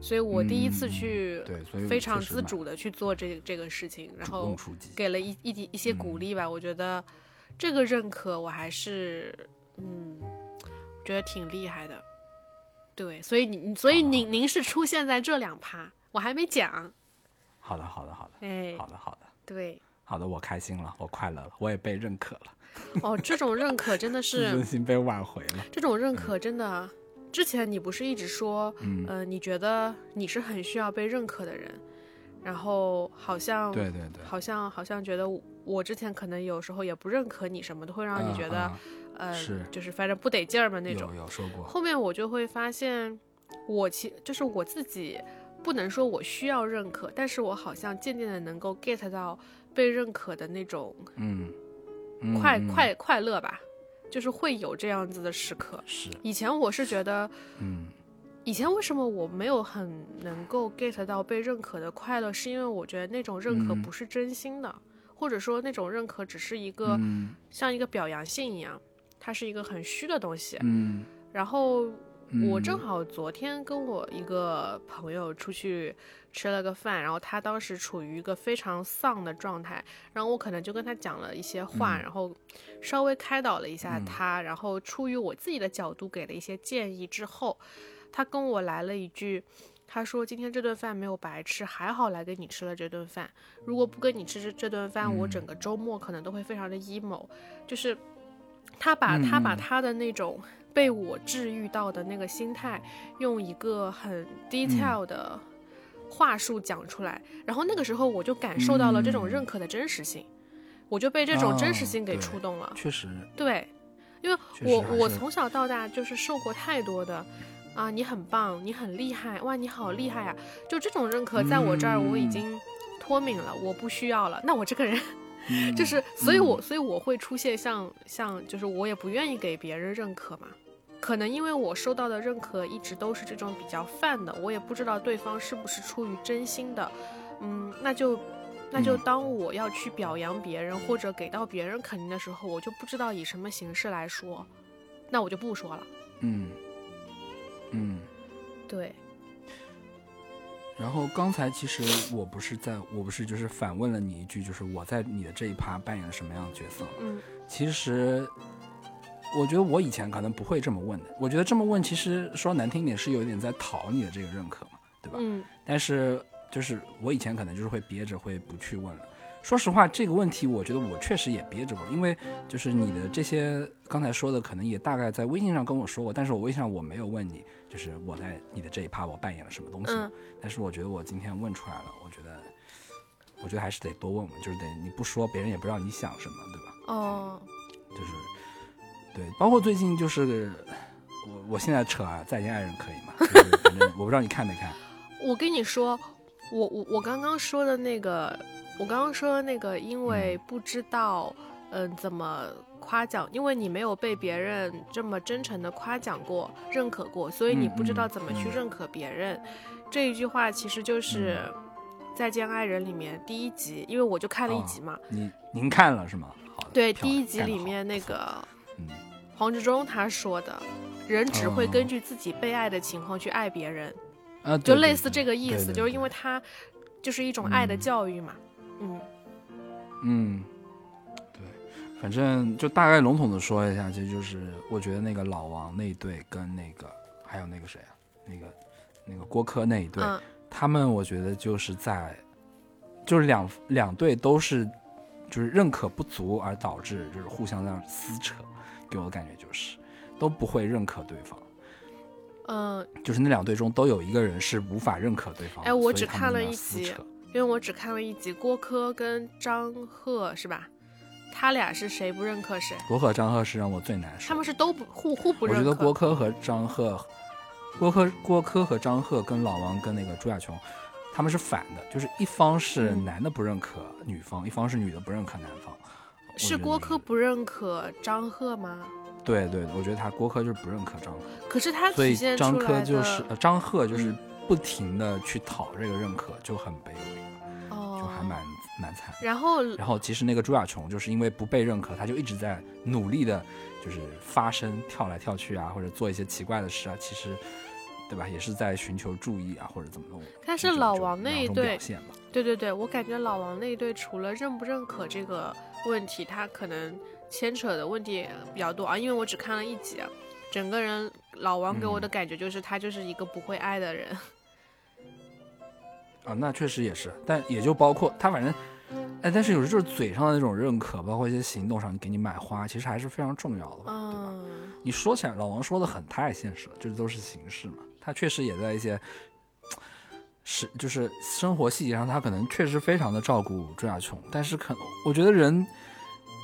所以我第一次去，非常自主的去做这这个事情，然后给了一一一些鼓励吧。我觉得这个认可我还是，嗯，觉得挺厉害的。对，所以你，所以您您是出现在这两趴，我还没讲。好的，好的，好的，哎，好的，好的，对，好的，我开心了，我快乐了，我也被认可了。哦，这种认可真的是 自尊心被挽回了。这种认可真的。之前你不是一直说，呃，你觉得你是很需要被认可的人，然后好像对对对，好像好像觉得我之前可能有时候也不认可你什么的，会让你觉得，呃，是就是反正不得劲儿嘛那种。有有说过。后面我就会发现，我其就是我自己不能说我需要认可，但是我好像渐渐的能够 get 到被认可的那种，嗯，快快快乐吧。就是会有这样子的时刻。是以前我是觉得，嗯，以前为什么我没有很能够 get 到被认可的快乐，是因为我觉得那种认可不是真心的，或者说那种认可只是一个像一个表扬性一样，它是一个很虚的东西。嗯，然后。我正好昨天跟我一个朋友出去吃了个饭，然后他当时处于一个非常丧的状态，然后我可能就跟他讲了一些话，然后稍微开导了一下他，然后出于我自己的角度给了一些建议之后，他跟我来了一句，他说今天这顿饭没有白吃，还好来跟你吃了这顿饭，如果不跟你吃这这顿饭，我整个周末可能都会非常的 emo，就是他把他把他的那种。被我治愈到的那个心态，用一个很 detail 的话术讲出来，然后那个时候我就感受到了这种认可的真实性，我就被这种真实性给触动了。确实，对，因为我我从小到大就是受过太多的。啊，你很棒，你很厉害，哇，你好厉害啊！就这种认可，在我这儿我已经脱敏了，我不需要了。那我这个人，就是，所以我，所以我会出现像像，就是我也不愿意给别人认可嘛。可能因为我收到的认可一直都是这种比较泛的，我也不知道对方是不是出于真心的。嗯，那就那就当我要去表扬别人或者给到别人肯定的时候，我就不知道以什么形式来说，那我就不说了。嗯。嗯，对。然后刚才其实我不是在我不是就是反问了你一句，就是我在你的这一趴扮演了什么样的角色？嗯，其实我觉得我以前可能不会这么问的。我觉得这么问，其实说难听点是有一点在讨你的这个认可嘛，对吧？嗯。但是就是我以前可能就是会憋着，会不去问了。说实话，这个问题我觉得我确实也憋着过，因为就是你的这些刚才说的，可能也大概在微信上跟我说过，但是我微信上我没有问你，就是我在你的这一趴我扮演了什么东西。嗯。但是我觉得我今天问出来了，我觉得，我觉得还是得多问问，就是得你不说，别人也不知道你想什么，对吧？哦。就是，对，包括最近就是我我现在扯啊，再见爱人可以吗？反正我不知道你看没看。我跟你说，我我我刚刚说的那个。我刚刚说的那个，因为不知道，嗯，怎么夸奖，因为你没有被别人这么真诚的夸奖过、认可过，所以你不知道怎么去认可别人。这一句话其实就是《再见爱人》里面第一集，因为我就看了一集嘛。您您看了是吗？好。对，第一集里面那个，黄志忠他说的，人只会根据自己被爱的情况去爱别人，就类似这个意思，就是因为他就是一种爱的教育嘛。嗯，嗯，对，反正就大概笼统的说一下，其实就是我觉得那个老王那一对跟那个还有那个谁啊，那个那个郭柯那一对，他们我觉得就是在就是两两队都是就是认可不足而导致就是互相这样撕扯，给我的感觉就是都不会认可对方。嗯，就是那两队中都有一个人是无法认可对方。哎，我只看了一集。因为我只看了一集，郭柯跟张赫是吧？他俩是谁不认可谁？郭柯、张赫是让我最难受。他们是都不互互不认可。我觉得郭柯和张赫，郭柯郭柯和张赫跟老王跟那个朱亚琼，他们是反的，就是一方是男的不认可女方，一方是女的不认可男方。是郭柯不认可张赫吗？对对，我觉得他郭柯就是不认可张赫。可是他所以张柯就是张赫就是。不停的去讨这个认可，就很卑微，哦，就还蛮蛮惨。然后，然后其实那个朱亚琼就是因为不被认可，他就一直在努力的，就是发声、跳来跳去啊，或者做一些奇怪的事啊。其实，对吧？也是在寻求注意啊，或者怎么弄。但是老王那一对，表对对对，我感觉老王那一对除了认不认可这个问题，他可能牵扯的问题比较多啊。因为我只看了一集，整个人老王给我的感觉就是他就是一个不会爱的人。啊，那确实也是，但也就包括他，反正，哎，但是有时就是嘴上的那种认可，包括一些行动上给你买花，其实还是非常重要的，对吧？你说起来，老王说的很太现实了，这都是形式嘛。他确实也在一些是就是生活细节上，他可能确实非常的照顾朱亚琼，但是可能我觉得人。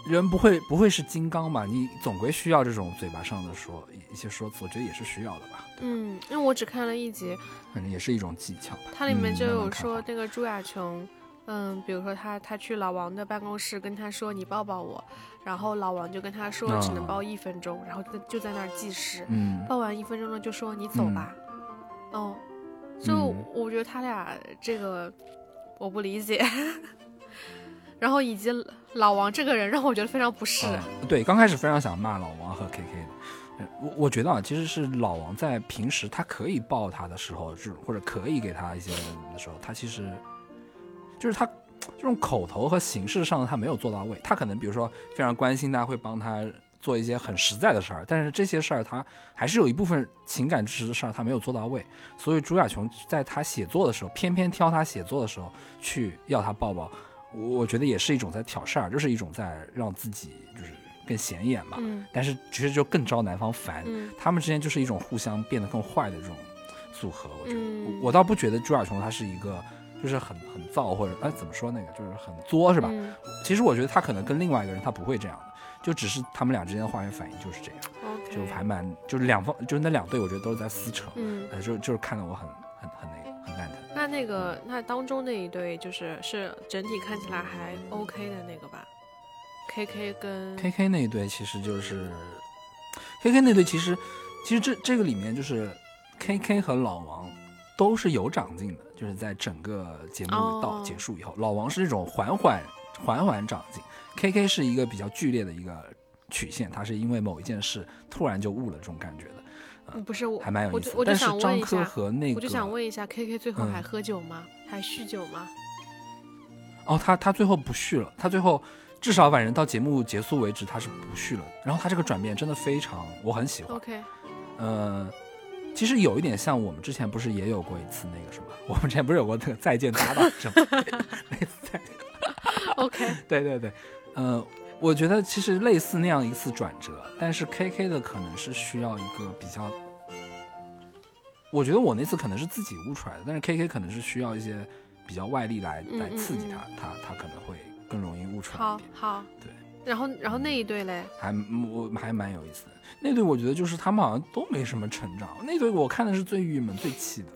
人不会不会是金刚吧？你总归需要这种嘴巴上的说一些说辞，我觉得也是需要的吧。嗯，因为我只看了一集，反正也是一种技巧。它里面就有说那个朱亚琼，嗯，比如说他他去老王的办公室跟他说你抱抱我，然后老王就跟他说只能抱一分钟，然后就就在那儿计时，抱完一分钟了就说你走吧。哦，就我觉得他俩这个我不理解。然后以及老王这个人让我觉得非常不适。对，刚开始非常想骂老王和 KK 的。我我觉得啊，其实是老王在平时他可以抱他的时候，这种或者可以给他一些的时候，他其实就是他这种口头和形式上他没有做到位。他可能比如说非常关心他，会帮他做一些很实在的事儿，但是这些事儿他还是有一部分情感支持的事儿他没有做到位。所以朱亚琼在他写作的时候，偏偏挑他写作的时候去要他抱抱。我我觉得也是一种在挑事儿，就是一种在让自己就是更显眼嘛，嗯但是其实就更招男方烦。嗯他们之间就是一种互相变得更坏的这种组合。我觉得，嗯我我倒不觉得朱亚琼她是一个就是很很燥或者哎怎么说那个就是很作是吧？嗯其实我觉得他可能跟另外一个人他不会这样的，就只是他们俩之间的化学反应就是这样就还蛮就是两方就是那两对我觉得都是在撕扯，嗯，呃就就是看得我很很很那个很蛋疼。那那个那当中那一对就是是整体看起来还 OK 的那个吧？K K 跟 K K 那一对其实就是 K K 那对其实其实这这个里面就是 K K 和老王都是有长进的，就是在整个节目到结束以后，老王是那种缓缓缓缓长进，K K 是一个比较剧烈的一个曲线，他是因为某一件事突然就悟了这种感觉，嗯不是我还蛮有我就意思的。但是我就想问一下，和那个我就想问一下，K K 最后还嗯喝酒吗？还酗酒吗？哦，他他最后不续了，他最后至少反正到节目结束为止他是不续了，然后他这个转变真的非常我很喜欢。OK，呃，其实有一点像我们之前不是也有过一次那个什么，我们之前不是有过那个再见搭档什么 类似再见，OK，对对对，呃，我觉得其实类似那样一次转折，但是 K K 的可能是需要一个比较，我觉得我那次可能是自己悟出来的，但是 K K 可能是需要一些比较外力来来刺激嗯他，他他可能会更容易悟出来一点。好好，对，然后然后那一对嘞，还我还蛮有意思的。那对我觉得就是他们好像都没什么成长，那对我看的是最郁闷、最气的。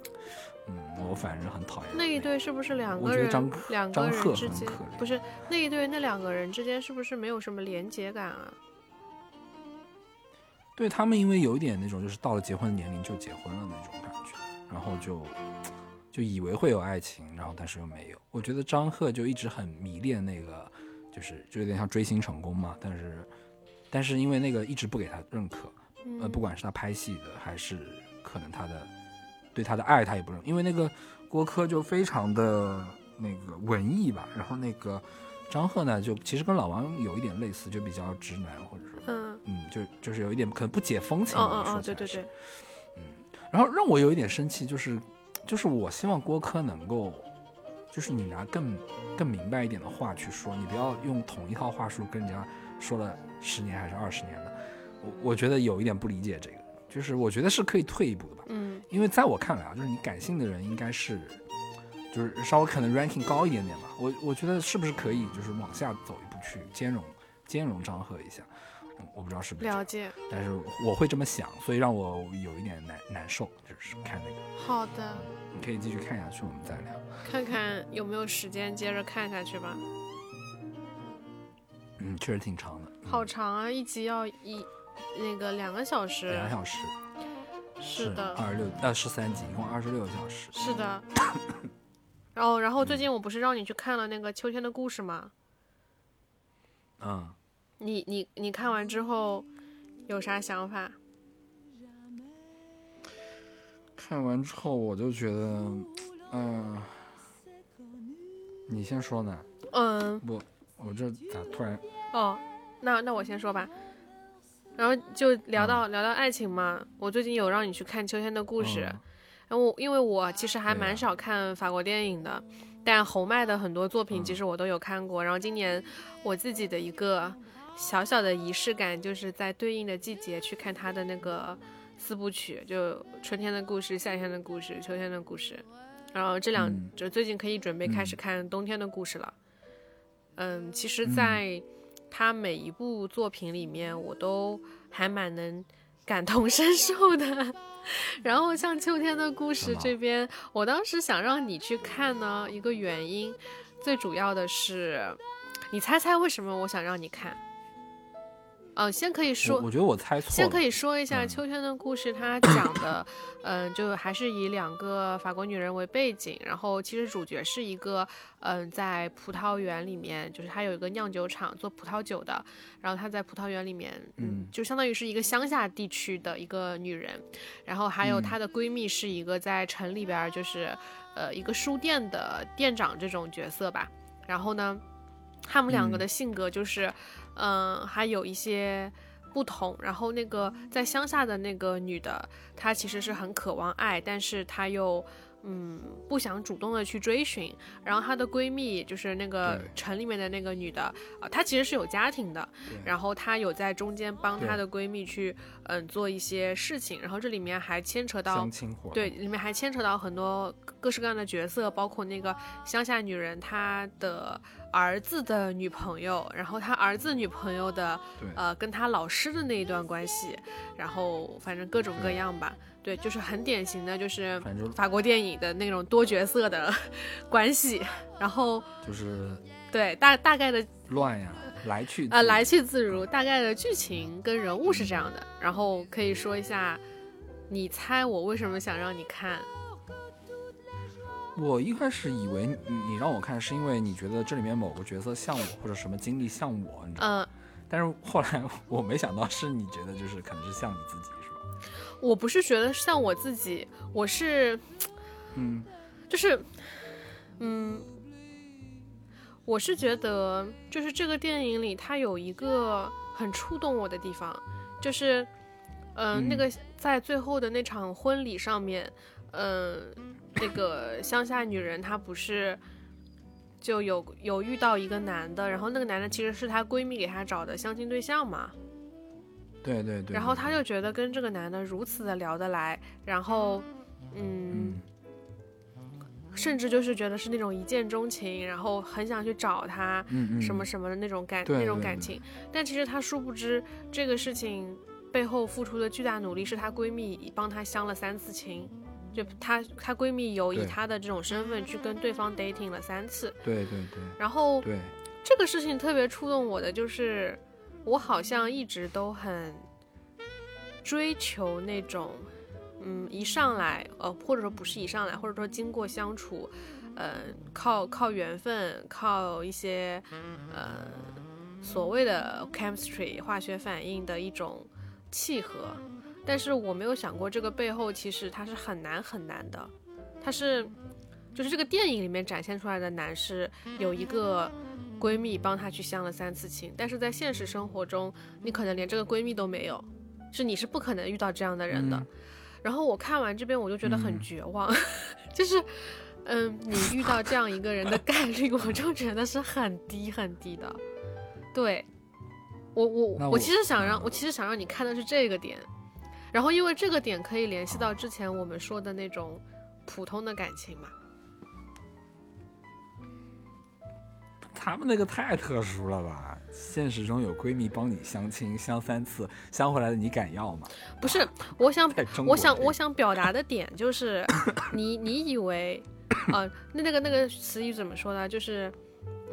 嗯，我反正很讨厌那一对是不是两个人觉得张两个张赫人之间很可怜不是那一对那两个人之间是不是没有什么连结感啊？对他们，因为有一点那种就是到了结婚年龄就结婚了那种感觉，然后就就以为会有爱情，然后但是又没有。我觉得张赫就一直很迷恋那个，就是就有点像追星成功嘛，但是但是因为那个一直不给他认可，嗯，呃，不管是他拍戏的，还是可能他的对他的爱，他也不认，因为那个郭柯就非常的那个文艺吧，然后那个张赫呢，就其实跟老王有一点类似，就比较直男，或者说，嗯，嗯，就就是有一点可能不解风情吧，哦哦哦，说起来是对对。嗯，然后让我有一点生气，就是就是我希望郭柯能够，就是你拿更更明白一点的话去说，你不要用同一套话术跟人家说了十年还是二十年的。我我觉得有一点不理解这个，就是我觉得是可以退一步的吧，嗯因为在我看来啊，就是你感性的人应该是，就是稍微可能 ranking 高一点点吧。我我觉得是不是可以就是往下走一步去兼容兼容张赫一下，嗯我不知道是不是了解，但是我会这么想，所以让我有一点难难受，就是看那个。好的，你可以继续看下去，我们再聊。看看有没有时间接着看下去吧。嗯，确实挺长的，嗯好长啊，一集要一那个两个小时。两个小时，是的，二十六呃十三集，一共二十六个小时。是的。然后，然后最近我不是让你去看了那个《秋天的故事》吗？嗯，你你你看完之后有啥想法？看完之后我就觉得，嗯、你先说呢，嗯，我我这咋突然？哦，那那我先说吧。然后就聊到、聊到爱情嘛，我最近有让你去看《秋天的故事》嗯然后因为我其实还蛮少看法国电影的，但侯麦的很多作品嗯其实我都有看过。然后今年我自己的一个小小的仪式感，就是在对应的季节去看他的那个四部曲，就春天的故事、夏天的故事、秋天的故事。然后这两嗯就最近可以准备开始嗯看冬天的故事了。嗯，其实，嗯在他每一部作品里面，我都还蛮能感同身受的。然后像秋天的故事这边，我当时想让你去看呢，一个原因，最主要的是，你猜猜为什么我想让你看？呃，先可以说我，我觉得我猜错了。先可以说一下《嗯。秋天的故事》，它讲的，嗯、就还是以两个法国女人为背景，然后其实主角是一个，嗯、在葡萄园里面，就是她有一个酿酒厂做葡萄酒的，然后她在葡萄园里面，嗯，嗯就相当于是一个乡下地区的一个女人，然后还有嗯。她的闺蜜是一个在城里边儿就是，呃，一个书店的店长这种角色吧，然后呢，他们两个嗯。的性格就是，嗯、还有一些不同。然后那个在乡下的那个女的，她其实是很渴望爱，但是她又嗯，不想主动的去追寻。然后她的闺蜜就是那个城里面的那个女的，啊、她其实是有家庭的，然后她有在中间帮她的闺蜜去嗯做一些事情，然后这里面还牵扯到对，里面还牵扯到很多各式各样的角色，包括那个乡下女人她的儿子的女朋友，然后她儿子女朋友的对。呃跟她老师的那一段关系，然后反正各种各样吧。对，就是很典型的，就是法国电影的那种多角色的 关系。然后就是对大大概的乱呀，来去呃来去自如，大概的剧情跟人物是这样的。然后可以说一下，你猜我为什么想让你看？我一开始以为你你让我看是因为你觉得这里面某个角色像我，或者什么经历像我，你知道吗？嗯、但是后来 我没想到是你觉得就是可能是像你自己？我不是觉得像我自己，我是嗯就是，嗯，我是觉得就是这个电影里它有一个很触动我的地方，就是，呃，嗯那个在最后的那场婚礼上面，嗯、那个乡下女人她不是。就有有遇到一个男的，然后那个男的其实是她闺蜜给她找的相亲对象嘛，对对对。然后对她就觉得跟这个男的如此的聊得来，然后，嗯，嗯。甚至就是觉得是那种一见钟情，然后很想去找他，嗯嗯。什么什么的那种感对那种感情。但其实她殊不知，这个事情背后付出的巨大努力是她闺蜜帮她相了三次亲，就她她闺蜜有以她的这种身份去跟对方 dating 了三次，对对对。然后对，这个事情特别触动我的，就是我好像一直都很追求那种，嗯，一上来，呃，或者说不是一上来，或者说经过相处，嗯、靠靠缘分，靠一些，呃，所谓的 chemistry 化学反应的一种契合。但是我没有想过，这个背后其实它是很难很难的，它是，就是这个电影里面展现出来的难是有一个闺蜜帮她去相了三次亲，但是在现实生活中，你可能连这个闺蜜都没有，是你是不可能遇到这样的人的。嗯然后我看完这边，我就觉得很嗯绝望，就是，嗯，你遇到这样一个人的概率，我就觉得是很低很低的。对，我我我我其实想让嗯我其实想让你看的是这个点，然后因为这个点可以联系到之前我们说的那种普通的感情嘛。他们那个太特殊了吧？现实中有闺蜜帮你相亲，相三次，相回来的你敢要吗？不是，我想我想我想表达的点就是，你你以为，呃，那那个那个词语怎么说呢？就是，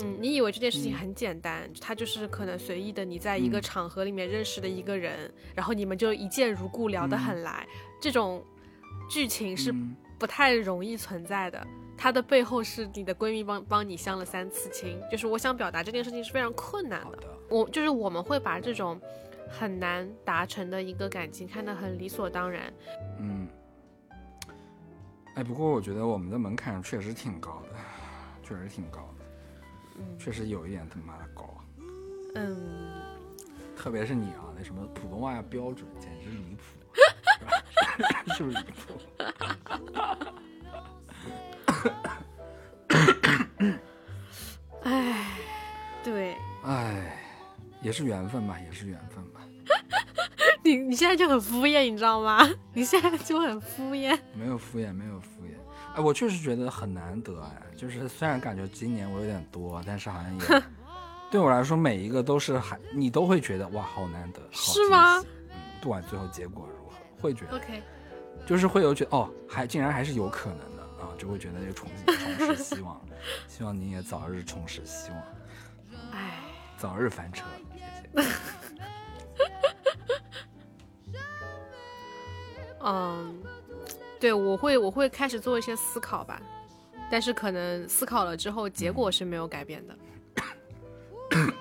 嗯，你以为这件事情嗯很简单，它就是可能随意的你在一个嗯场合里面认识的一个人，然后你们就一见如故，聊得很来，这种剧情是嗯不太容易存在的。它的背后是你的闺蜜帮帮你相了三次亲，就是我想表达这件事情是非常困难的。我就是我们会把这种很难达成的一个感情看得很理所当然。嗯。哎，不过我觉得我们的门槛确实挺高的，确实挺高的，嗯确实有一点他妈的高。嗯，特别是你啊，那什么普通话标准简直离谱，是不是离谱？唉，对哎，也是缘分吧，也是缘分吧。你你现在就很敷衍，你知道吗？你现在就很敷衍。没有敷衍，没有敷衍。哎，我确实觉得很难得哎，就是虽然感觉今年我有点多，但是好像也 对我来说每一个都是还你都会觉得哇好难得，是吗？嗯，不管最后结果如何，会觉得 OK，就是会有觉得哦，还竟然还是有可能的啊，就会觉得又重新重拾希望，希望你也早日重拾希望，哎，早日翻车，谢谢。嗯，对我会我会开始做一些思考吧，但是可能思考了之后，结果是没有改变的。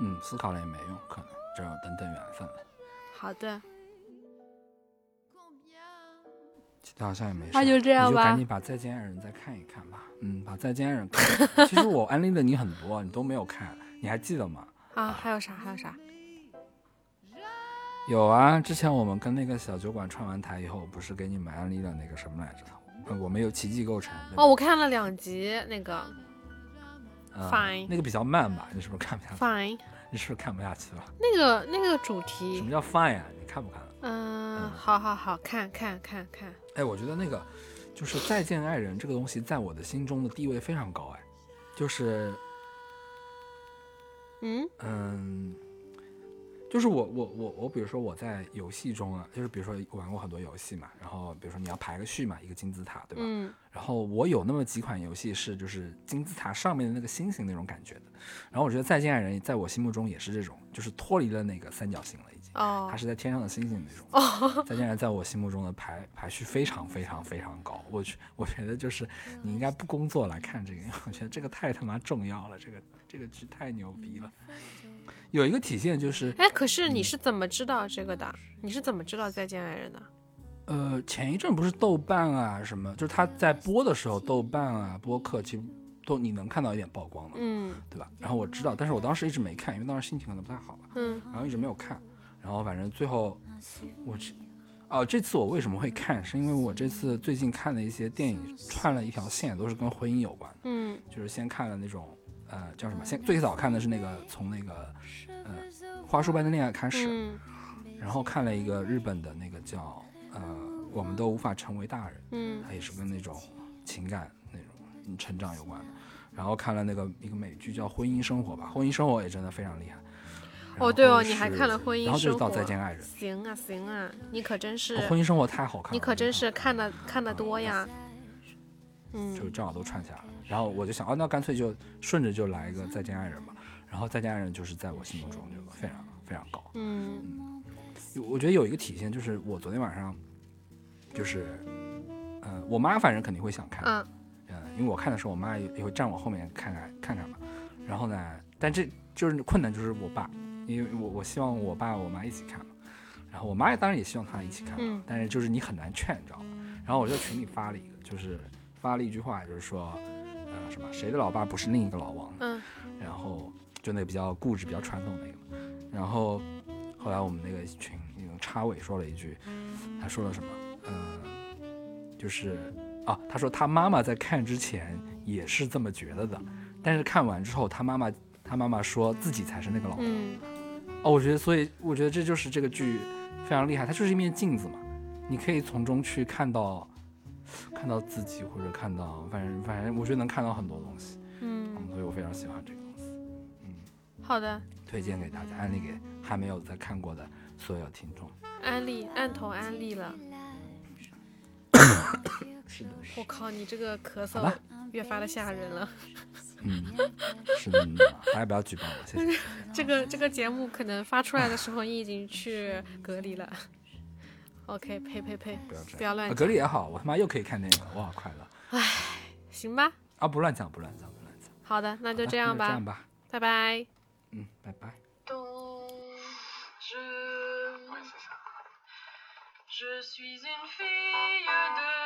嗯，思考了也没用，可能只有等等缘分了。好的，其他好像也没事，那就这样吧你就赶紧把《再见爱人》再看一看吧。嗯，把《再见爱人》看。其实我安利了你很多，你都没有看，你还记得吗？啊，还有啥？还有啥？有啊，之前我们跟那个小酒馆串完台以后，不是给你们安利了那个什么来着？呃，我们有奇迹构成。哦，我看了两集那个呃 Fine 那个比较慢吧？你是不是看不下去？Fine，你是不是看不下去了？那个那个主题什么，叫 fine 啊？你看不看？嗯，好好好看看看看，哎，我觉得那个就是《再见爱人》这个东西，在我的心中的地位非常高。哎，就是嗯嗯，就是我我我我，比如说我在游戏中啊，就是比如说玩过很多游戏嘛，然后比如说你要排个序嘛，一个金字塔，对吧？嗯然后我有那么几款游戏是就是金字塔上面的那个星星那种感觉的，然后我觉得《再见爱人》在我心目中也是这种，就是脱离了那个三角形了。哦它是在天上的星星那种。哦，再见爱人在我心目中的排排序非常非常非常高。我去我觉得就是你应该不工作来看这个，我觉得这个太他妈重要了，这个这个剧太牛逼了。有一个体现就是，哎，可是你是怎么知道这个的？你是怎么知道《再见爱人》的？呃，前一阵不是豆瓣啊什么，就是他在播的时候，豆瓣啊播客其实都你能看到一点曝光的，嗯对吧？然后我知道，但是我当时一直没看，因为当时心情可能不太好吧，嗯然后一直没有看。然后反正最后我这哦，这次我为什么会看，是因为我这次最近看的一些电影串了一条线，都是跟婚姻有关的。嗯就是先看了那种呃叫什么，先最早看的是那个从那个呃花束般的恋爱开始，嗯然后看了一个日本的那个叫呃我们都无法成为大人，嗯它也是跟那种情感那种嗯成长有关的。然后看了那个一个美剧叫《婚姻生活》吧，《婚姻生活》也真的非常厉害。哦对哦，你还看了《婚姻然后就是到生活》？再见爱人，行啊行啊，你可真是，哦婚姻生活太好看了，你可真是看的看的多呀。嗯就嗯正好都串起来了。然后我就想，哦，那干脆就顺着就来一个再见爱人吧。然后再见爱人就是在我心目中就非常非常高。嗯我觉得有一个体现就是我昨天晚上，就是，呃，我妈反正肯定会想看，嗯嗯、因为我看的时候，我妈也也会站我后面看看看看嘛。然后呢，但这就是困难就是我爸，因为我我希望我爸我妈一起看嘛。然后我妈当然也希望他一起看嘛，嗯但是就是你很难劝，你知道吗？然后我就群里发了一个，就是发了一句话，就是说，呃，什么谁的老爸不是另一个老王？嗯然后就那个比较固执、比较传统那个嘛。然后后来我们那个群那个插尾说了一句，他说了什么？嗯、就是啊，他说他妈妈在看之前也是这么觉得的，但是看完之后，他妈妈他妈妈说自己才是那个老王。嗯哦，我觉得，所以我觉得这就是这个剧非常厉害，它就是一面镜子嘛，你可以从中去看到看到自己，或者看到，反正反正我觉得能看到很多东西，嗯，嗯，所以我非常喜欢这个东西，嗯，好的，推荐给大家，安利给还没有在看过的所有听众。安利按头安利了。是的，我靠，你这个咳嗽越发的吓人了。嗯，是的，嗯大家不要举报我，谢谢。这个这个节目可能发出来的时候，你已经去隔离了。OK，呸呸呸，不要这样，不要乱啊隔离也好，我他妈又可以看电影了，我好快乐唉行吧。啊！不乱讲，不乱讲，不乱讲，好的，那就这样吧这样，吧，拜拜。嗯，拜拜。Je... Je suis une fille de